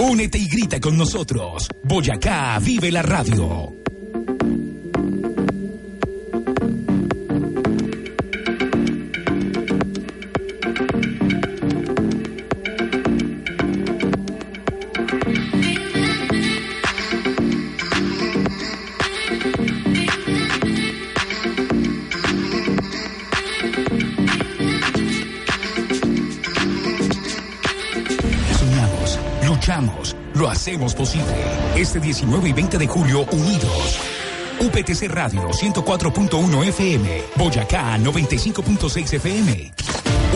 Únete y grita con nosotros. Boyacá vive la radio. Hacemos posible. Este 19 y 20 de julio, unidos. UPTC Radio 104.1 FM, Boyacá 95.6 FM.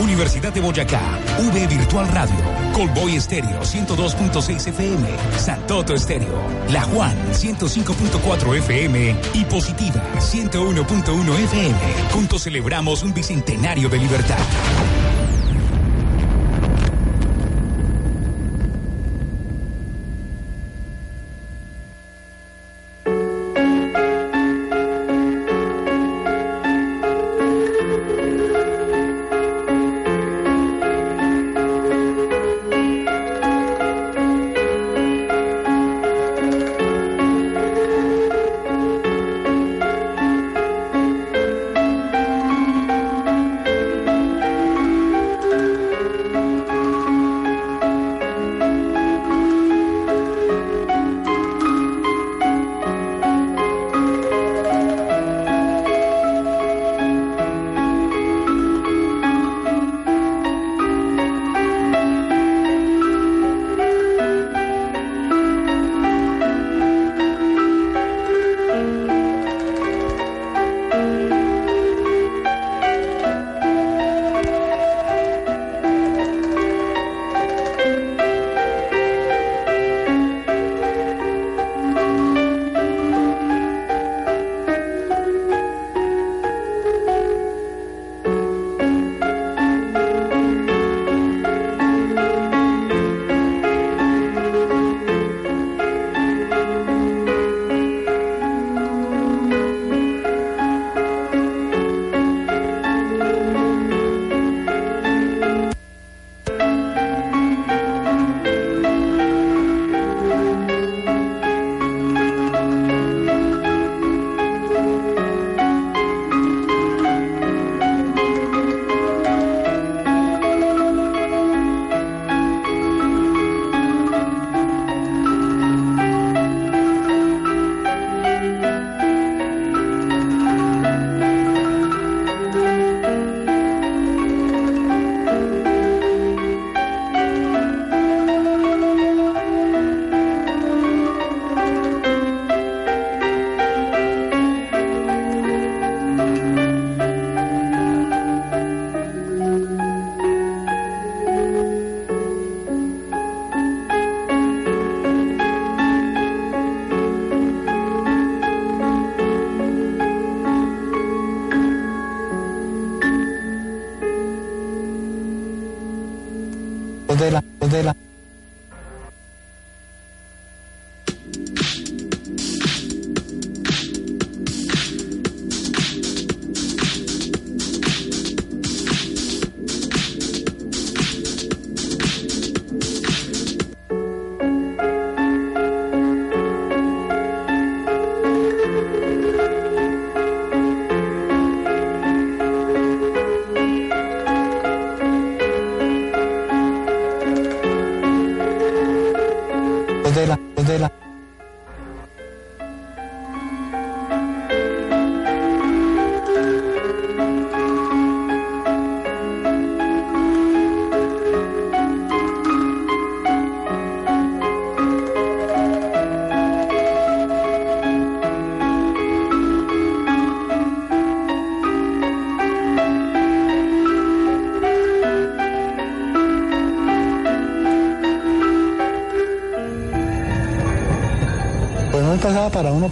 Universidad de Boyacá, V Virtual Radio, Colboy Estéreo 102.6 FM, Santoto Estéreo, La Juan 105.4 FM y Positiva 101.1 FM. Juntos celebramos un bicentenario de libertad.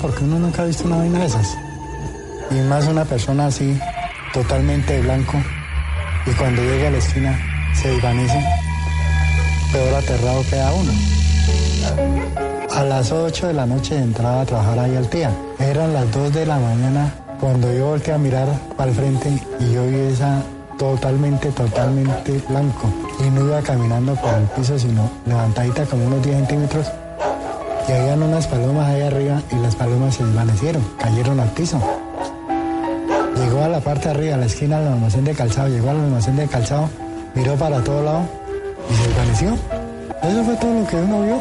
Porque uno nunca ha visto una vaina de esas. Y más una persona así, totalmente blanco, y cuando llega a la esquina se desvanece, peor aterrado queda uno. A las 8 de la noche entraba a trabajar ahí al tía. Eran las 2 de la mañana cuando yo volteé a mirar para el frente y yo vi esa totalmente, totalmente blanco. y no iba caminando por el piso, sino levantadita como unos 10 centímetros. Y habían unas palomas ahí arriba y las palomas se desvanecieron, cayeron al piso. Llegó a la parte de arriba, a la esquina del almacén de calzado, llegó al almacén de calzado, miró para todo lado y se desvaneció. Eso fue todo lo que uno vio.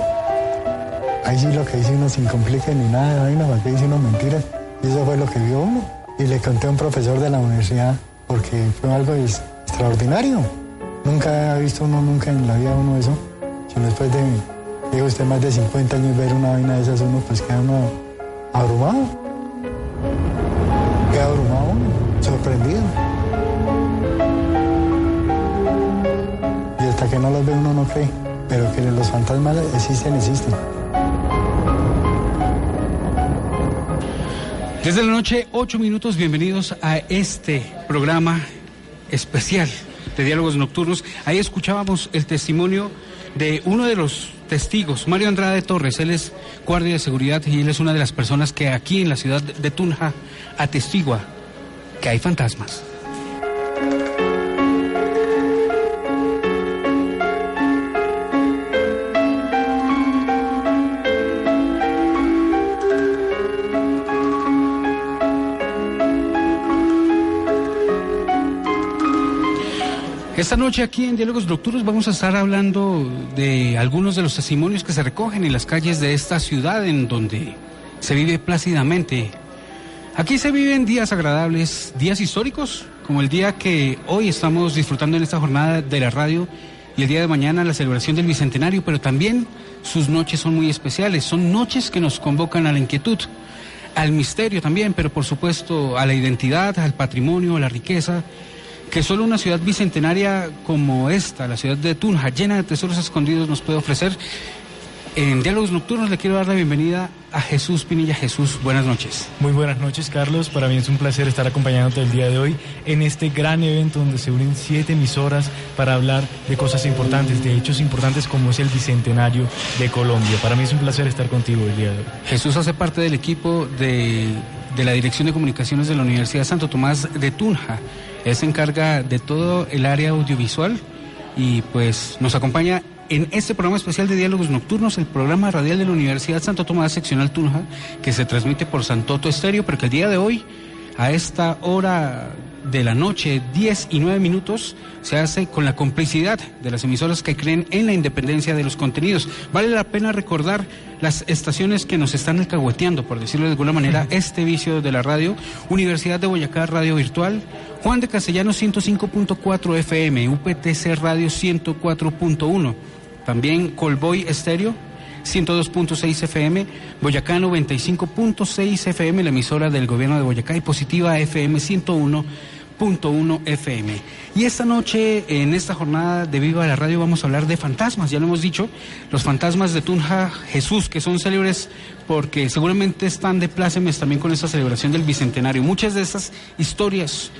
Ahí sí lo que dice uno sin complique ni nada de vaina, para que dice uno mentiras. Y eso fue lo que vio uno. Y le conté a un profesor de la universidad porque fue algo extraordinario. Nunca había visto uno, nunca en la vida uno eso, sino después de, digo usted, más de 50 años ver una vaina de esas, uno pues queda uno abrumado. Queda abrumado uno, sorprendido. Y hasta que no los ve uno no cree, pero que los fantasmas existen, existen. Desde la noche, ocho minutos, bienvenidos a este programa especial de diálogos nocturnos. Ahí escuchábamos el testimonio de uno de los testigos, Mario Andrade Torres. Él es guardia de seguridad y él es una de las personas que aquí en la ciudad de Tunja atestigua que hay fantasmas. Esta noche aquí en Diálogos Nocturnos vamos a estar hablando de algunos de los testimonios que se recogen en las calles de esta ciudad en donde se vive plácidamente. Aquí se viven días agradables, días históricos, como el día que hoy estamos disfrutando en esta jornada de la radio y el día de mañana la celebración del Bicentenario, pero también sus noches son muy especiales, son noches que nos convocan a la inquietud, al misterio también, pero por supuesto a la identidad, al patrimonio, a la riqueza que solo una ciudad bicentenaria como esta, la ciudad de Tunja, llena de tesoros escondidos, nos puede ofrecer. En Diálogos Nocturnos le quiero dar la bienvenida a Jesús Pinilla. Jesús, buenas noches. Muy buenas noches, Carlos. Para mí es un placer estar acompañándote el día de hoy en este gran evento donde se unen siete emisoras para hablar de cosas importantes, de hechos importantes como es el Bicentenario de Colombia. Para mí es un placer estar contigo el día de hoy. Jesús hace parte del equipo de, de la Dirección de Comunicaciones de la Universidad Santo Tomás de Tunja. Él se encarga de todo el área audiovisual y pues nos acompaña en este programa especial de Diálogos Nocturnos, el programa radial de la Universidad Santo Tomás Seccional Tunja, que se transmite por Santoto Estéreo, pero que el día de hoy, a esta hora de la noche, 10 y 9 minutos, se hace con la complicidad de las emisoras que creen en la independencia de los contenidos. Vale la pena recordar las estaciones que nos están alcahueteando, por decirlo de alguna manera, este vicio de la radio. Universidad de Boyacá Radio Virtual, Juan de Castellanos 105.4 FM, UPTC Radio 104.1, también Colboy Estéreo 102.6 FM, Boyacá 95.6 FM, la emisora del gobierno de Boyacá y Positiva FM 101.1 FM. Y esta noche, en esta jornada de Viva la Radio, vamos a hablar de fantasmas, ya lo hemos dicho, los fantasmas de Tunja Jesús, que son célebres porque seguramente están de plácemes también con esta celebración del Bicentenario. Muchas de estas historias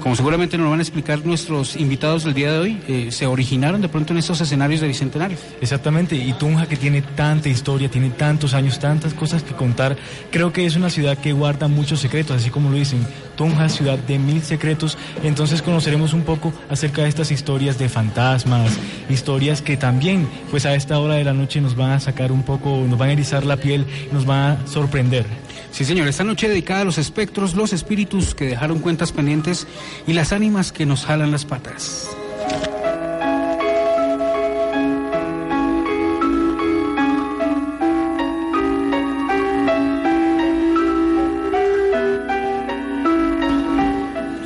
como seguramente nos van a explicar nuestros invitados del día de hoy, eh, se originaron de pronto en estos escenarios de Bicentenario. Exactamente, y Tunja que tiene tanta historia, tiene tantos años, tantas cosas que contar, creo que es una ciudad que guarda muchos secretos, así como lo dicen, Tunja, ciudad de mil secretos, entonces conoceremos un poco acerca de estas historias de fantasmas, historias que también, pues a esta hora de la noche nos van a sacar un poco, nos van a erizar la piel, nos van a sorprender. Sí, señor, esta noche dedicada a los espectros, los espíritus que dejaron cuentas pendientes y las ánimas que nos jalan las patas.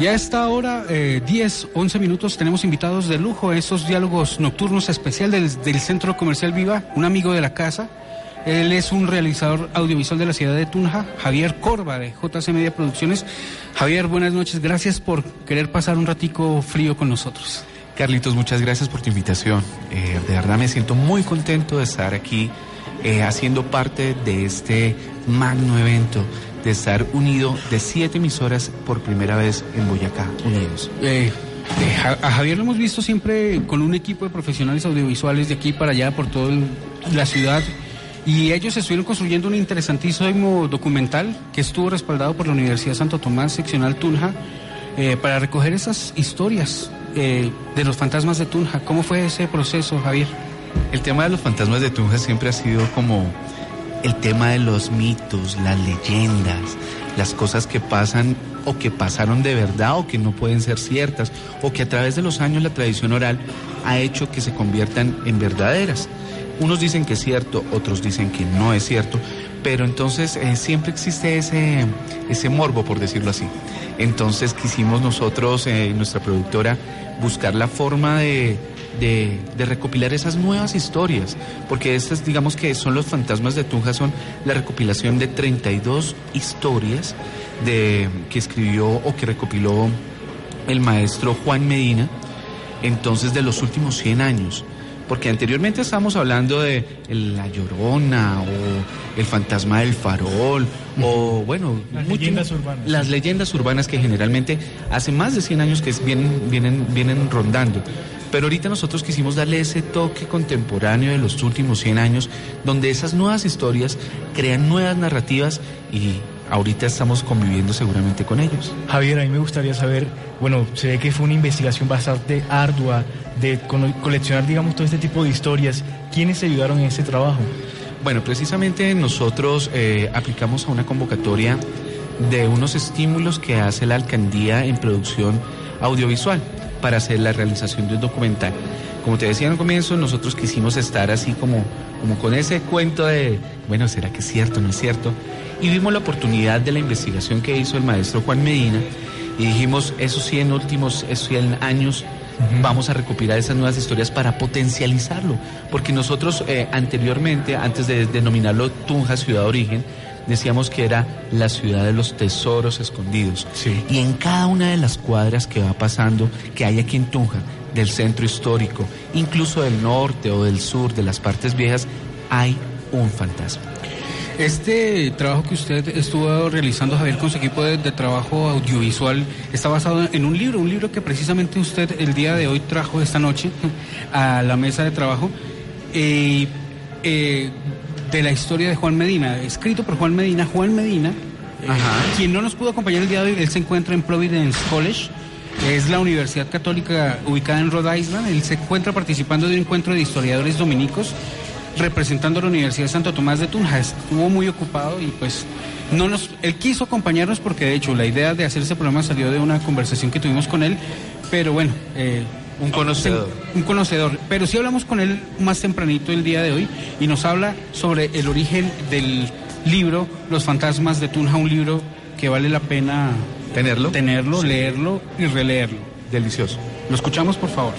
Y a esta hora, eh, 10, 11 minutos, tenemos invitados de lujo a estos diálogos nocturnos especial del, del Centro Comercial Viva, un amigo de la casa. Él es un realizador audiovisual de la ciudad de Tunja, Javier Corba, de JC Media Producciones. Javier, buenas noches. Gracias por querer pasar un ratico frío con nosotros. Carlitos, muchas gracias por tu invitación. Eh, de verdad me siento muy contento de estar aquí eh, haciendo parte de este magno evento, de estar unido de siete emisoras por primera vez en Boyacá, unidos. Eh, a Javier lo hemos visto siempre con un equipo de profesionales audiovisuales de aquí para allá, por toda la ciudad. Y ellos estuvieron construyendo un interesantísimo documental que estuvo respaldado por la Universidad Santo Tomás, seccional Tunja, eh, para recoger esas historias eh, de los fantasmas de Tunja. ¿Cómo fue ese proceso, Javier? El tema de los fantasmas de Tunja siempre ha sido como el tema de los mitos, las leyendas, las cosas que pasan o que pasaron de verdad o que no pueden ser ciertas o que a través de los años la tradición oral ha hecho que se conviertan en verdaderas. Unos dicen que es cierto, otros dicen que no es cierto, pero entonces eh, siempre existe ese, ese morbo, por decirlo así. Entonces quisimos nosotros, eh, nuestra productora, buscar la forma de, de, recopilar esas nuevas historias, porque estas, digamos que son los fantasmas de Tunja, son la recopilación de 32 historias de, que escribió o que recopiló el maestro Juan Medina, entonces de los últimos 100 años porque anteriormente estábamos hablando de La Llorona o El Fantasma del Farol o bueno, las leyendas urbanas. Las leyendas urbanas que generalmente hace más de 100 años que vienen, vienen, vienen rondando. Pero ahorita nosotros quisimos darle ese toque contemporáneo de los últimos 100 años, donde esas nuevas historias crean nuevas narrativas y ahorita estamos conviviendo seguramente con ellos. Javier, a mí me gustaría saber, bueno, se ve que fue una investigación bastante ardua de coleccionar, digamos, todo este tipo de historias. ¿Quiénes ayudaron en ese trabajo? Bueno, precisamente nosotros eh, aplicamos a una convocatoria de unos estímulos que hace la alcaldía en producción audiovisual para hacer la realización de un documental. Como te decía al comienzo, nosotros quisimos estar así como, como con ese cuento de, bueno, ¿será que es cierto, no es cierto? Y vimos la oportunidad de la investigación que hizo el maestro Juan Medina y dijimos, esos 100 últimos, esos 100 años vamos a recopilar esas nuevas historias para potencializarlo, porque nosotros eh, anteriormente, antes de denominarlo Tunja Ciudad de Origen, decíamos que era la ciudad de los tesoros escondidos. Y en cada una de las cuadras que va pasando, que hay aquí en Tunja, del centro histórico, incluso del norte o del sur, de las partes viejas, hay un fantasma. Este trabajo que usted estuvo realizando, Javier, con su equipo de, trabajo audiovisual, está basado en un libro, un libro que precisamente usted el día de hoy trajo esta noche a la mesa de trabajo, eh, eh, de la historia de Juan Medina, escrito por Juan Medina. Juan Medina, eh, quien no nos pudo acompañar el día de hoy, él se encuentra en Providence College. Es la Universidad Católica ubicada en Rhode Island. Él se encuentra participando de un encuentro de historiadores dominicos representando a la Universidad de Santo Tomás de Tunja. Estuvo muy ocupado y pues no nos, él quiso acompañarnos porque de hecho la idea de hacer ese programa salió de una conversación que tuvimos con él, pero bueno, eh, un conocedor. Un conocedor. Pero sí hablamos con él más tempranito el día de hoy y nos habla sobre el origen del libro Los fantasmas de Tunja, un libro que vale la pena tenerlo, tenerlo, leerlo y releerlo. Delicioso. Lo escuchamos, por favor.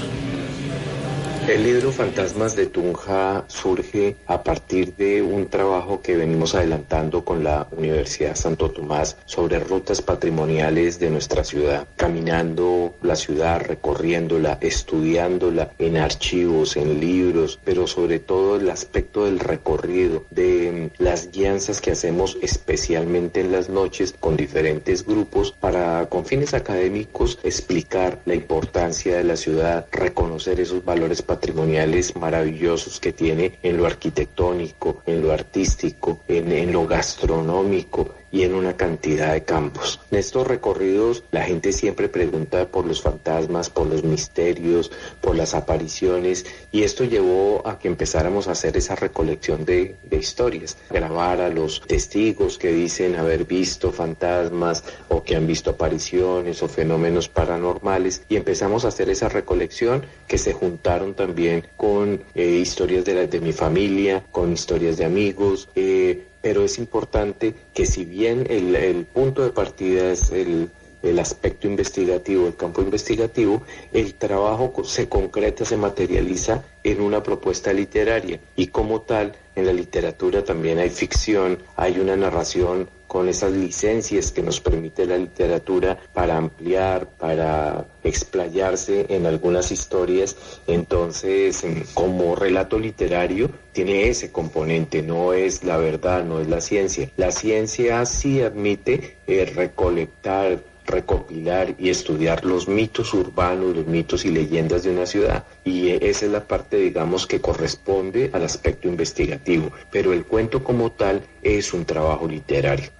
El libro Fantasmas de Tunja surge a partir de un trabajo que venimos adelantando con la Universidad Santo Tomás sobre rutas patrimoniales de nuestra ciudad, caminando la ciudad, recorriéndola, estudiándola en archivos, en libros, pero sobre todo el aspecto del recorrido, de mm, las guianzas que hacemos especialmente en las noches con diferentes grupos para con fines académicos explicar la importancia de la ciudad, reconocer esos valores patrimoniales patrimoniales maravillosos que tiene en lo arquitectónico, en lo artístico, en, en lo gastronómico, y en una cantidad de campos. En estos recorridos la gente siempre pregunta por los fantasmas, por los misterios, por las apariciones y esto llevó a que empezáramos a hacer esa recolección de, historias, grabar a los testigos que dicen haber visto fantasmas o que han visto apariciones o fenómenos paranormales y empezamos a hacer esa recolección que se juntaron también con eh, historias de, de mi familia, con historias de amigos, eh, pero es importante que si bien el, punto de partida es el, el aspecto investigativo, el campo investigativo, el trabajo se concreta, se materializa en una propuesta literaria. Y como tal en la literatura también hay ficción, hay una narración con esas licencias que nos permite la literatura para ampliar, para explayarse en algunas historias. Entonces, como relato literario, tiene ese componente, no es la verdad, no es la ciencia. La ciencia sí admite eh, recolectar, recopilar y estudiar los mitos urbanos, los mitos y leyendas de una ciudad. Y esa es la parte, digamos, que corresponde al aspecto investigativo. Pero el cuento como tal es un trabajo literario.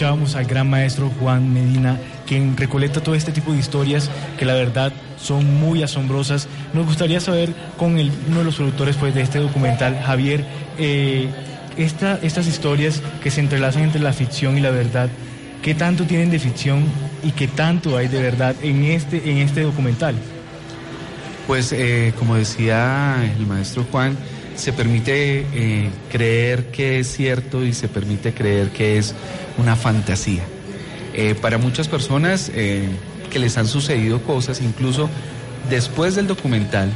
Escuchábamos al gran maestro Juan Medina, quien recolecta todo este tipo de historias que la verdad son muy asombrosas. Nos gustaría saber con uno de los productores pues, de este documental, Javier, eh, esta, estas historias que se entrelazan entre la ficción y la verdad, ¿qué tanto tienen de ficción y qué tanto hay de verdad en este, en este documental? Pues eh, como decía el maestro Juan, se permite eh, creer que es cierto y se permite creer que es una fantasía. Eh, para muchas personas que les han sucedido cosas, incluso después del documental,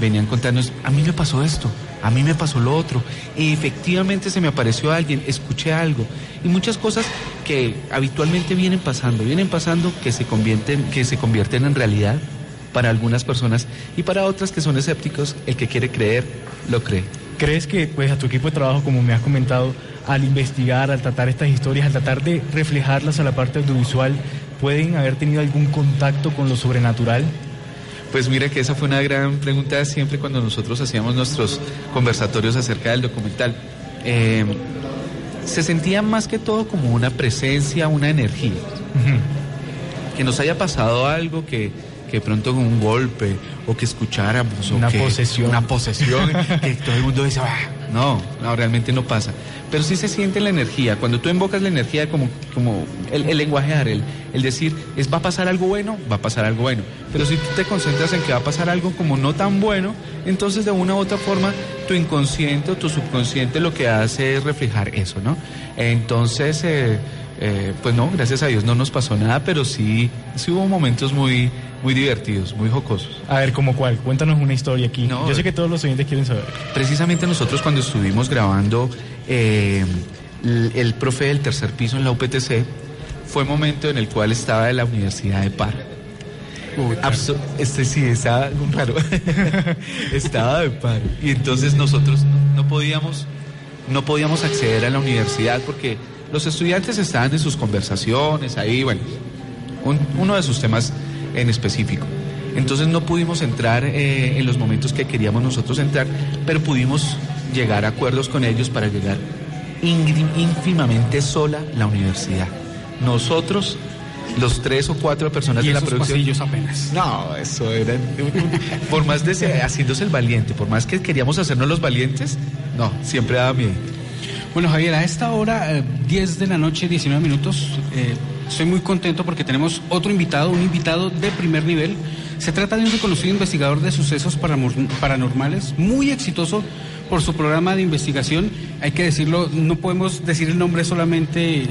venían contándonos, a mí me pasó esto, a mí me pasó lo otro, y efectivamente se me apareció alguien, escuché algo, y muchas cosas que habitualmente vienen pasando, vienen pasando que se convierten, que se convierten en realidad para algunas personas y para otras que son escépticos, el que quiere creer, lo cree. ¿Crees que pues a tu equipo de trabajo, como me has comentado, al investigar, al tratar estas historias, al tratar de reflejarlas a la parte audiovisual, pueden haber tenido algún contacto con lo sobrenatural? Pues mira que esa fue una gran pregunta siempre cuando nosotros hacíamos nuestros conversatorios acerca del documental. Eh, se sentía más que todo como una presencia, una energía. Que nos haya pasado algo que, que pronto con un golpe o que escucháramos una que, posesión. una posesión que todo el mundo dice ah", no no realmente no pasa. Pero sí se siente la energía. Cuando tú invocas la energía como como el, el lenguajear el, el decir es va a pasar algo bueno va a pasar algo bueno pero si tú te concentras en que va a pasar algo como no tan bueno entonces de una u otra forma tu inconsciente o tu subconsciente lo que hace es reflejar eso no entonces eh, eh, pues no, gracias a Dios no nos pasó nada, pero sí, sí hubo momentos muy, muy divertidos, muy jocosos. A ver, ¿cómo cuál? Cuéntanos una historia aquí. Yo sé que todos los oyentes quieren saber. Precisamente nosotros cuando estuvimos grabando eh, el, profe del tercer piso en la UPTC, fue momento en el cual estaba de la Universidad de Par. este sí, estaba raro. estaba de par. Y entonces nosotros no podíamos, no podíamos acceder a la universidad porque los estudiantes estaban en sus conversaciones ahí, bueno, uno de sus temas en específico. Entonces no pudimos entrar eh, en los momentos que queríamos nosotros entrar, pero pudimos llegar a acuerdos con ellos para llegar ínfimamente sola la universidad. Nosotros, los tres o cuatro personas de la producción. apenas. No, eso era. por más de haciéndose el valiente, por más que queríamos hacernos los valientes, no, siempre daba miedo. Bueno, Javier, a esta hora, 10 eh, de la noche, 19 minutos, eh, estoy muy contento porque tenemos otro invitado, un invitado de primer nivel. Se trata de un reconocido investigador de sucesos paranormales, muy exitoso por su programa de investigación. Hay que decirlo, no podemos decir el nombre solamente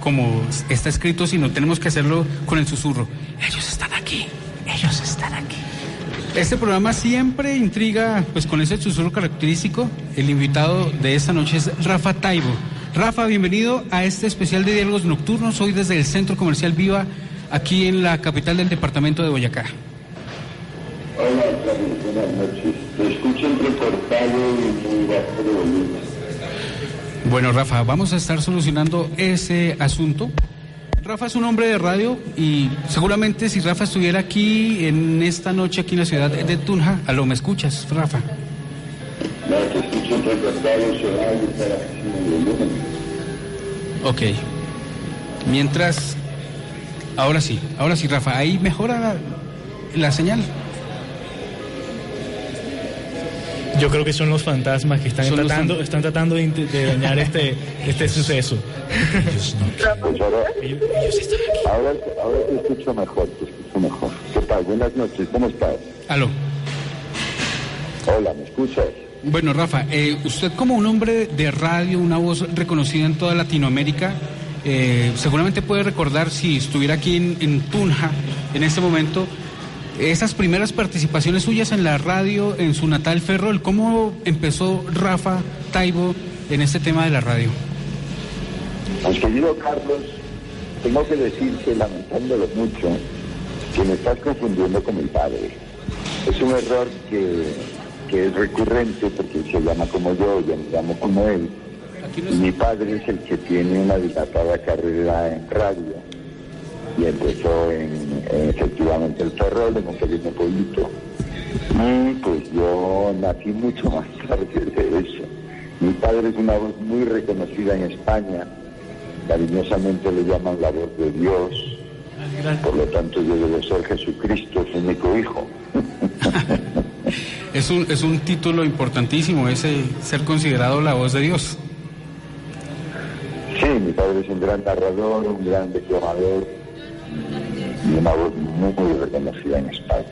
como está escrito, sino tenemos que hacerlo con el susurro. Ellos están aquí, ellos están aquí. Este programa siempre intriga, pues con ese susurro característico. El invitado de esta noche es Rafa Taibo. Rafa, bienvenido a este especial de diálogos nocturnos. Hoy desde el Centro Comercial Viva, aquí en la capital del departamento de Boyacá. Hola, buenas noches. Te escucho entrecortado y muy bajo de volumen. Bueno, Rafa, vamos a estar solucionando ese asunto. Rafa es un hombre de radio y seguramente si Rafa estuviera aquí en esta noche aquí en la ciudad de Tunja, a lo me escuchas, Rafa. No, te escucho para Ok. Mientras, ahora sí, ahora sí, Rafa, ahí mejora la señal. Yo creo que son los fantasmas que están tratando, están tratando de, dañar este, este suceso. Ellos no. ahora, ahora, te escucho mejor, te escucho mejor. ¿Qué tal? Buenas noches, ¿cómo estás? Aló. Hola, ¿me escuchas? Bueno, Rafa, eh, usted como un hombre de radio, una voz reconocida en toda Latinoamérica, eh, seguramente puede recordar si estuviera aquí en, Tunja en este momento esas primeras participaciones suyas en la radio, en su natal Ferrol, ¿cómo empezó Rafa Taibo en este tema de la radio? Pues querido Carlos, tengo que decirte, lamentándolo mucho, que me estás confundiendo con mi padre. Es un error que, que es recurrente porque se llama como yo, yo me llamo como él. Y mi padre es el que tiene una dilatada carrera en radio y empezó en, efectivamente el Ferrol, en un pequeño pueblito. Y pues yo nací mucho más tarde de eso. Mi padre es una voz muy reconocida en España cariñosamente le llaman la voz de Dios. Por lo tanto, yo debo ser Jesucristo, su único hijo. es, un, es un título importantísimo, ese ser considerado la voz de Dios. Sí, mi padre es un gran narrador, un gran declamador y una voz muy, muy reconocida en España.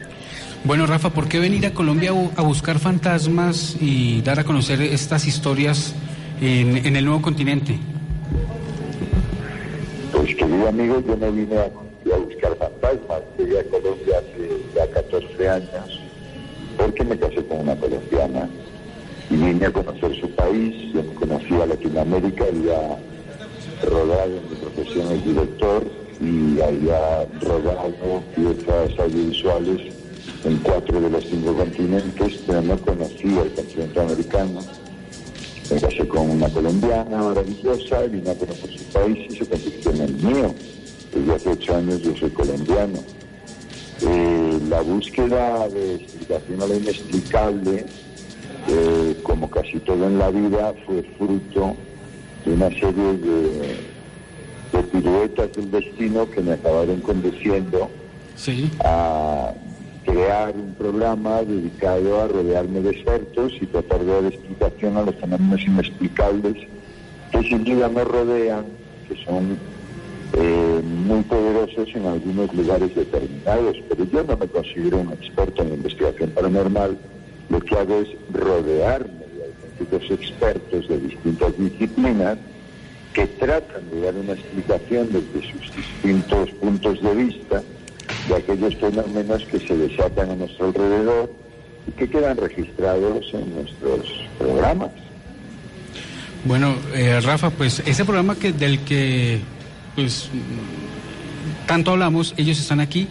Bueno, Rafa, ¿por qué venir a Colombia a buscar fantasmas y dar a conocer estas historias en, en el nuevo continente? Pues querido amigo, yo no vine a, buscar fantasmas, llegué a Colombia hace ya 14 años porque me casé con una colombiana y vine a conocer su país, yo conocía Latinoamérica, había rodado en mi profesión de director y había rodado piezas audiovisuales en cuatro de los cinco continentes, pero no conocía el continente americano. Me casé con una colombiana maravillosa, vine a conocer su país y se convirtió en el mío. Desde hace ocho años yo soy colombiano. Eh, la búsqueda de explicación a lo inexplicable, eh, como casi todo en la vida, fue fruto de una serie de, de piruetas del destino que me acabaron conduciendo sí. a crear un programa dedicado a rodearme de expertos y tratar de dar explicación a los fenómenos inexplicables que sin duda me rodean, que son eh, muy poderosos en algunos lugares determinados, pero yo no me considero un experto en investigación paranormal, lo que hago es rodearme de auténticos expertos de distintas disciplinas que tratan de dar una explicación desde sus distintos puntos de vista de aquellos fenómenos que se desatan a nuestro alrededor y que quedan registrados en nuestros programas. Bueno, eh, Rafa, pues ese programa que del que pues tanto hablamos, ellos están aquí.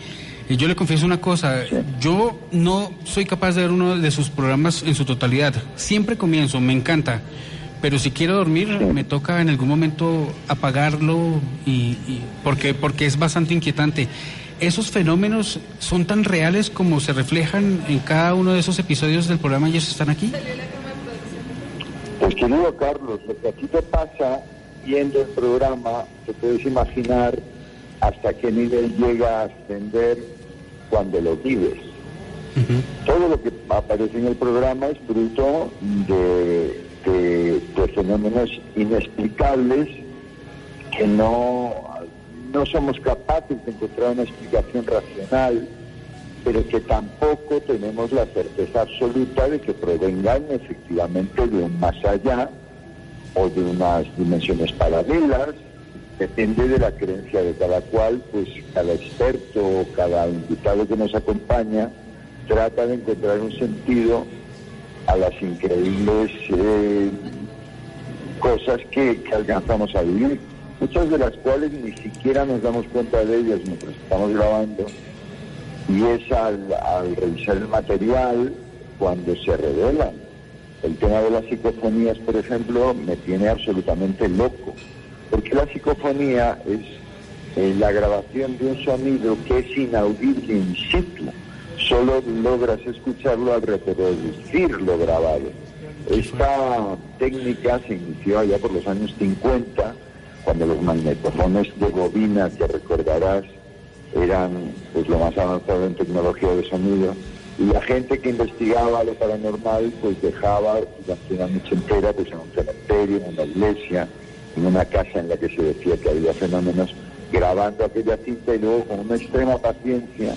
Y yo le confieso una cosa, yo no soy capaz de ver uno de sus programas en su totalidad. Siempre comienzo, me encanta, pero si quiero dormir me toca en algún momento apagarlo y, y, porque porque es bastante inquietante esos fenómenos son tan reales como se reflejan en cada uno de esos episodios del programa y ellos están aquí? Pues querido Carlos, lo que aquí te pasa viendo el programa, te puedes imaginar hasta qué nivel llega a ascender cuando lo vives. Todo lo que aparece en el programa es fruto de, de fenómenos inexplicables que no no somos capaces de encontrar una explicación racional, pero que tampoco tenemos la certeza absoluta de que provengan efectivamente de un más allá o de unas dimensiones paralelas. Depende de la creencia de cada cual, pues cada experto, cada invitado que nos acompaña trata de encontrar un sentido a las increíbles eh, cosas que alcanzamos a vivir muchas de las cuales ni siquiera nos damos cuenta de ellas mientras estamos grabando, y es al, revisar el material cuando se revelan. El tema de las psicofonías, por ejemplo, me tiene absolutamente loco, porque la psicofonía es eh, la grabación de un sonido que es inaudible in situ, solo logras escucharlo al reproducir lo grabado. Esta técnica se inició allá por los años 50 cuando los magnetofones de bobina, que recordarás, eran pues lo más avanzado en tecnología de sonido, y la gente que investigaba lo paranormal pues dejaba durante una noche entera pues en un cementerio, en una iglesia, en una casa en la que se decía que había fenómenos, grabando aquella cinta y luego con una extrema paciencia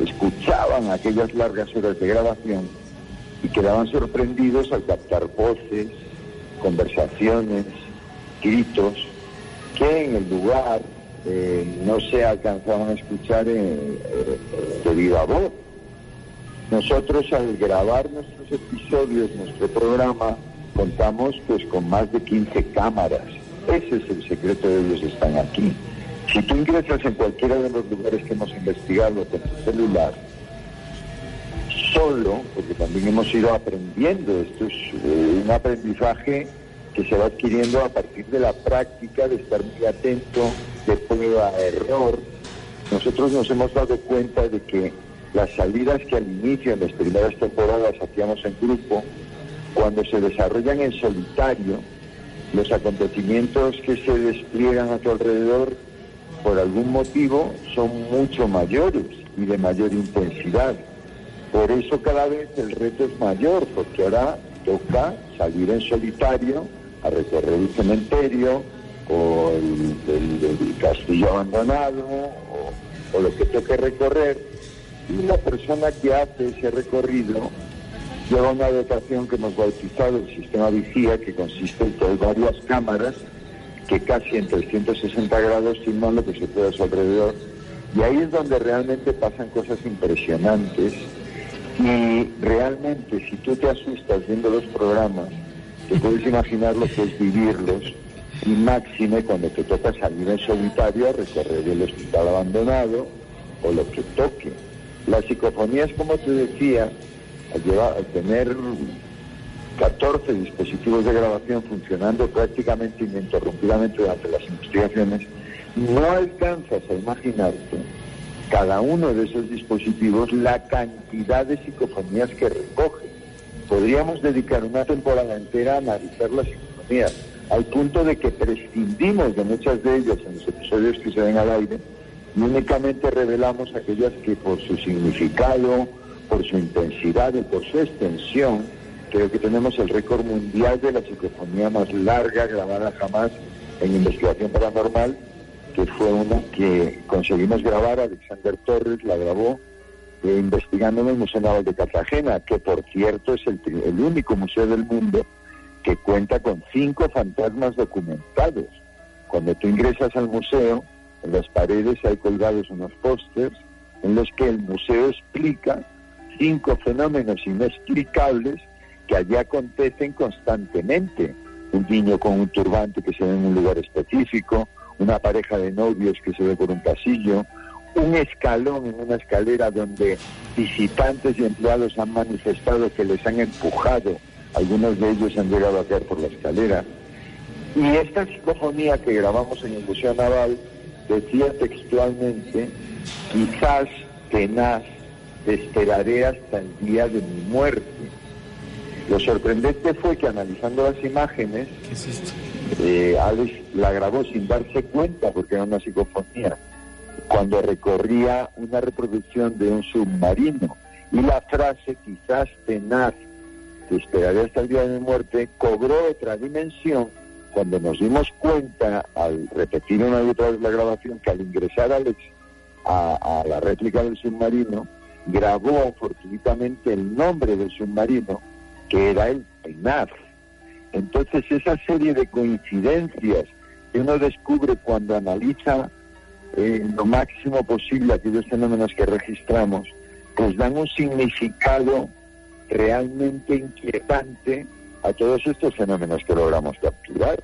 escuchaban aquellas largas horas de grabación y quedaban sorprendidos al captar voces, conversaciones, gritos, que en el lugar eh, no se alcanzaban a escuchar eh, de viva voz. Nosotros al grabar nuestros episodios, nuestro programa, contamos pues con más de 15 cámaras. Ese es el secreto de ellos, están aquí. Si tú ingresas en cualquiera de los lugares que hemos investigado con tu celular, solo, porque también hemos ido aprendiendo, esto es eh, un aprendizaje que se va adquiriendo a partir de la práctica de estar muy atento, de prueba error. Nosotros nos hemos dado cuenta de que las salidas que al inicio, en las primeras temporadas, hacíamos en grupo, cuando se desarrollan en solitario, los acontecimientos que se despliegan a tu alrededor, por algún motivo, son mucho mayores y de mayor intensidad. Por eso cada vez el reto es mayor, porque ahora toca salir en solitario a recorrer el cementerio o el, castillo abandonado o, o lo que toque recorrer. Y la persona que hace ese recorrido lleva una dotación que hemos bautizado el sistema vigía, que consiste en varias cámaras que casi en 360 grados filman lo que se puede a su alrededor. Y ahí es donde realmente pasan cosas impresionantes. Y realmente, si tú te asustas viendo los programas, te puedes imaginar lo que es vivirlos. Y máxime cuando te toca salir en solitario a recorrer el hospital abandonado o lo que toque. Las psicofonías, como te decía, al, tener 14 dispositivos de grabación funcionando prácticamente ininterrumpidamente durante las investigaciones, no alcanzas a imaginarte cada uno de esos dispositivos la cantidad de psicofonías que recoge. Podríamos dedicar una temporada entera a analizar las psicofonías, al punto de que prescindimos de muchas de ellas en los episodios que se ven al aire y únicamente revelamos aquellas que por su significado, por su intensidad y por su extensión, creo que tenemos el récord mundial de la psicofonía más larga grabada jamás en investigación paranormal, que fue una que conseguimos grabar, Alexander Torres la grabó eh, investigando en el Museo Naval de Cartagena, que por cierto es el, el único museo del mundo que cuenta con cinco fantasmas documentados. Cuando tú ingresas al museo, en las paredes hay colgados unos pósters en los que el museo explica cinco fenómenos inexplicables que allí acontecen constantemente. Un niño con un turbante que se ve en un lugar específico, una pareja de novios que se ve por un pasillo, un escalón en una escalera donde visitantes y empleados han manifestado que les han empujado, algunos de ellos han llegado a caer por la escalera. Y esta psicofonía que grabamos en el Museo Naval decía textualmente, quizás tenaz te esperaré hasta el día de mi muerte. Lo sorprendente fue que analizando las imágenes, eh, Alex la grabó sin darse cuenta porque era una psicofonía, cuando recorría una reproducción de un submarino. Y la frase, quizás tenaz, te esperaré hasta el día de mi muerte, cobró otra dimensión cuando nos dimos cuenta, al repetir una y otra vez la grabación, que al ingresar Alex a, la réplica del submarino, grabó fortuitamente el nombre del submarino, que era el Peinar. Entonces esa serie de coincidencias que uno descubre cuando analiza eh, lo máximo posible aquellos fenómenos que registramos, pues dan un significado realmente inquietante a todos estos fenómenos que logramos capturar.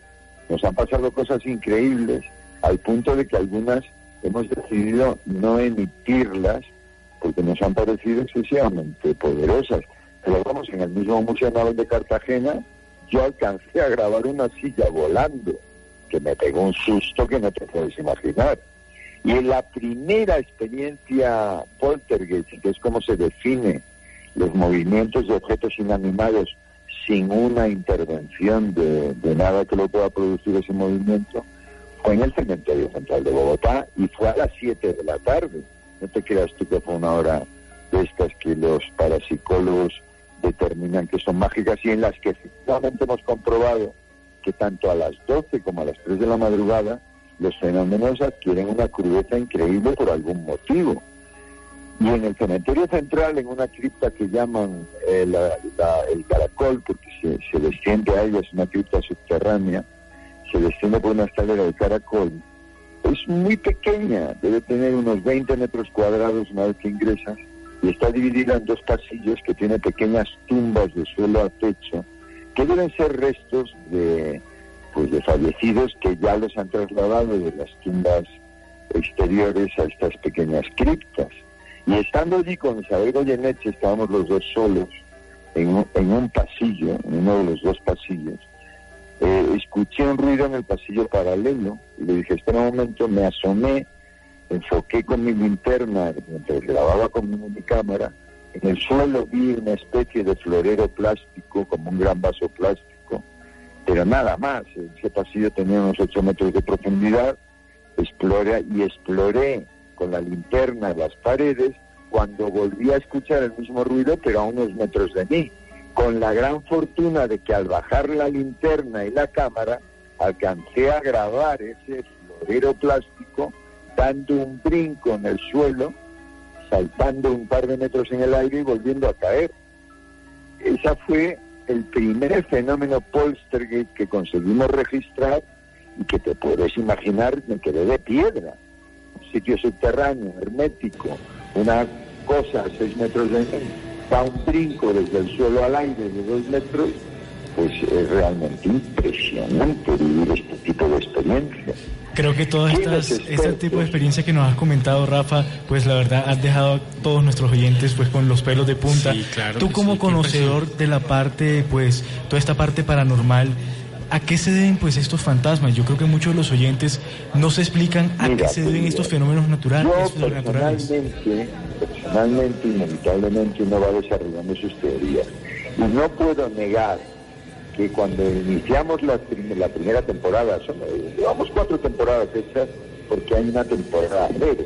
Nos han pasado cosas increíbles al punto de que algunas hemos decidido no emitirlas porque nos han parecido excesivamente poderosas. Pero vamos, en el mismo Museo Naval de Cartagena, yo alcancé a grabar una silla volando, que me pegó un susto que no te puedes imaginar. Y en la primera experiencia poltergeist, que es como se define los movimientos de objetos inanimados sin una intervención de, nada que lo pueda producir ese movimiento, fue en el cementerio central de Bogotá y fue a las 7 de la tarde. No te creas tú que fue una hora de estas que los parapsicólogos determinan que son mágicas y en las que efectivamente hemos comprobado que tanto a las 12 como a las 3 de la madrugada los fenómenos adquieren una crudeza increíble por algún motivo. Y en el cementerio central, en una cripta que llaman eh, el caracol, porque se, desciende a ella, es una cripta subterránea, se desciende por una escalera de caracol, es muy pequeña, debe tener unos 20 metros cuadrados una vez que ingresas y está dividida en dos pasillos que tiene pequeñas tumbas de suelo a techo que deben ser restos de pues de fallecidos que ya los han trasladado de las tumbas exteriores a estas pequeñas criptas. Y estando allí con Isabel Goyeneche, estábamos los dos solos en en un pasillo, en uno de los dos pasillos, eh, escuché un ruido en el pasillo paralelo y le dije, espera un momento, me asomé, enfoqué con mi linterna mientras grababa con mi cámara, en el suelo vi una especie de florero plástico, como un gran vaso plástico, pero nada más. Ese pasillo tenía unos 8 metros de profundidad, exploré y exploré con la linterna las paredes cuando volví a escuchar el mismo ruido, pero a unos metros de mí, con la gran fortuna de que al bajar la linterna y la cámara, alcancé a grabar ese florero plástico dando un brinco en el suelo, saltando un par de metros en el aire y volviendo a caer. Esa fue el primer fenómeno poltergeist que conseguimos registrar y que te puedes imaginar me quedé de piedra. Sitio subterráneo, hermético, una cosa a seis metros de da un brinco desde el suelo al aire de dos metros, pues es realmente impresionante vivir este tipo de experiencia. Creo que todas estas, este tipo de experiencia que nos has comentado, Rafa, pues la verdad has dejado a todos nuestros oyentes pues con los pelos de punta. Tú como conocedor de la parte, pues toda esta parte paranormal, ¿A qué se deben pues estos fantasmas? Yo creo que muchos de los oyentes no se explican a qué se deben estos fenómenos naturales. Yo personalmente, personalmente, inevitablemente uno va desarrollando sus teorías. Y no puedo negar que cuando iniciamos la, la primera temporada, son, llevamos cuatro temporadas hechas porque hay una temporada cero,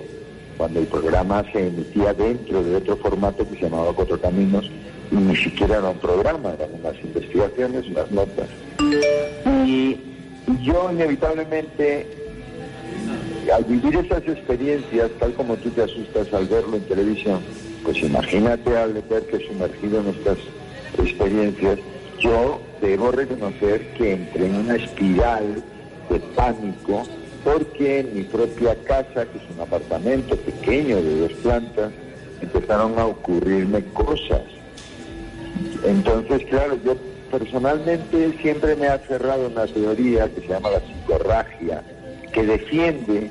cuando el programa se emitía dentro de otro formato que se llamaba Cuatro Caminos y ni siquiera era un programa, eran unas investigaciones, unas notas. Yo inevitablemente, al vivir esas experiencias, tal como tú te asustas al verlo en televisión, pues imagínate al que sumergido en estas experiencias, yo debo reconocer que entré en una espiral de pánico porque en mi propia casa, que es un apartamento pequeño de dos plantas, empezaron a ocurrirme cosas. Entonces, claro, yo personalmente siempre me ha cerrado una teoría que se llama la psicorragia, que defiende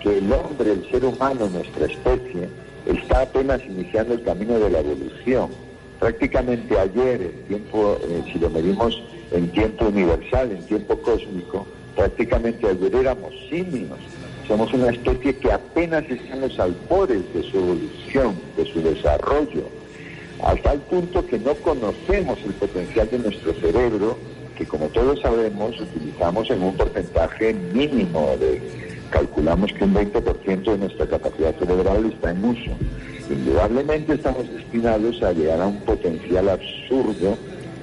que el hombre, el ser humano, nuestra especie, está apenas iniciando el camino de la evolución. Prácticamente ayer, en tiempo, eh, si lo medimos en tiempo universal, en tiempo cósmico, prácticamente ayer éramos simios. Somos una especie que apenas está en los albores de su evolución, de su desarrollo al tal punto que no conocemos el potencial de nuestro cerebro, que como todos sabemos utilizamos en un porcentaje mínimo de, calculamos que un 20% de nuestra capacidad cerebral está en uso. Indudablemente estamos destinados a llegar a un potencial absurdo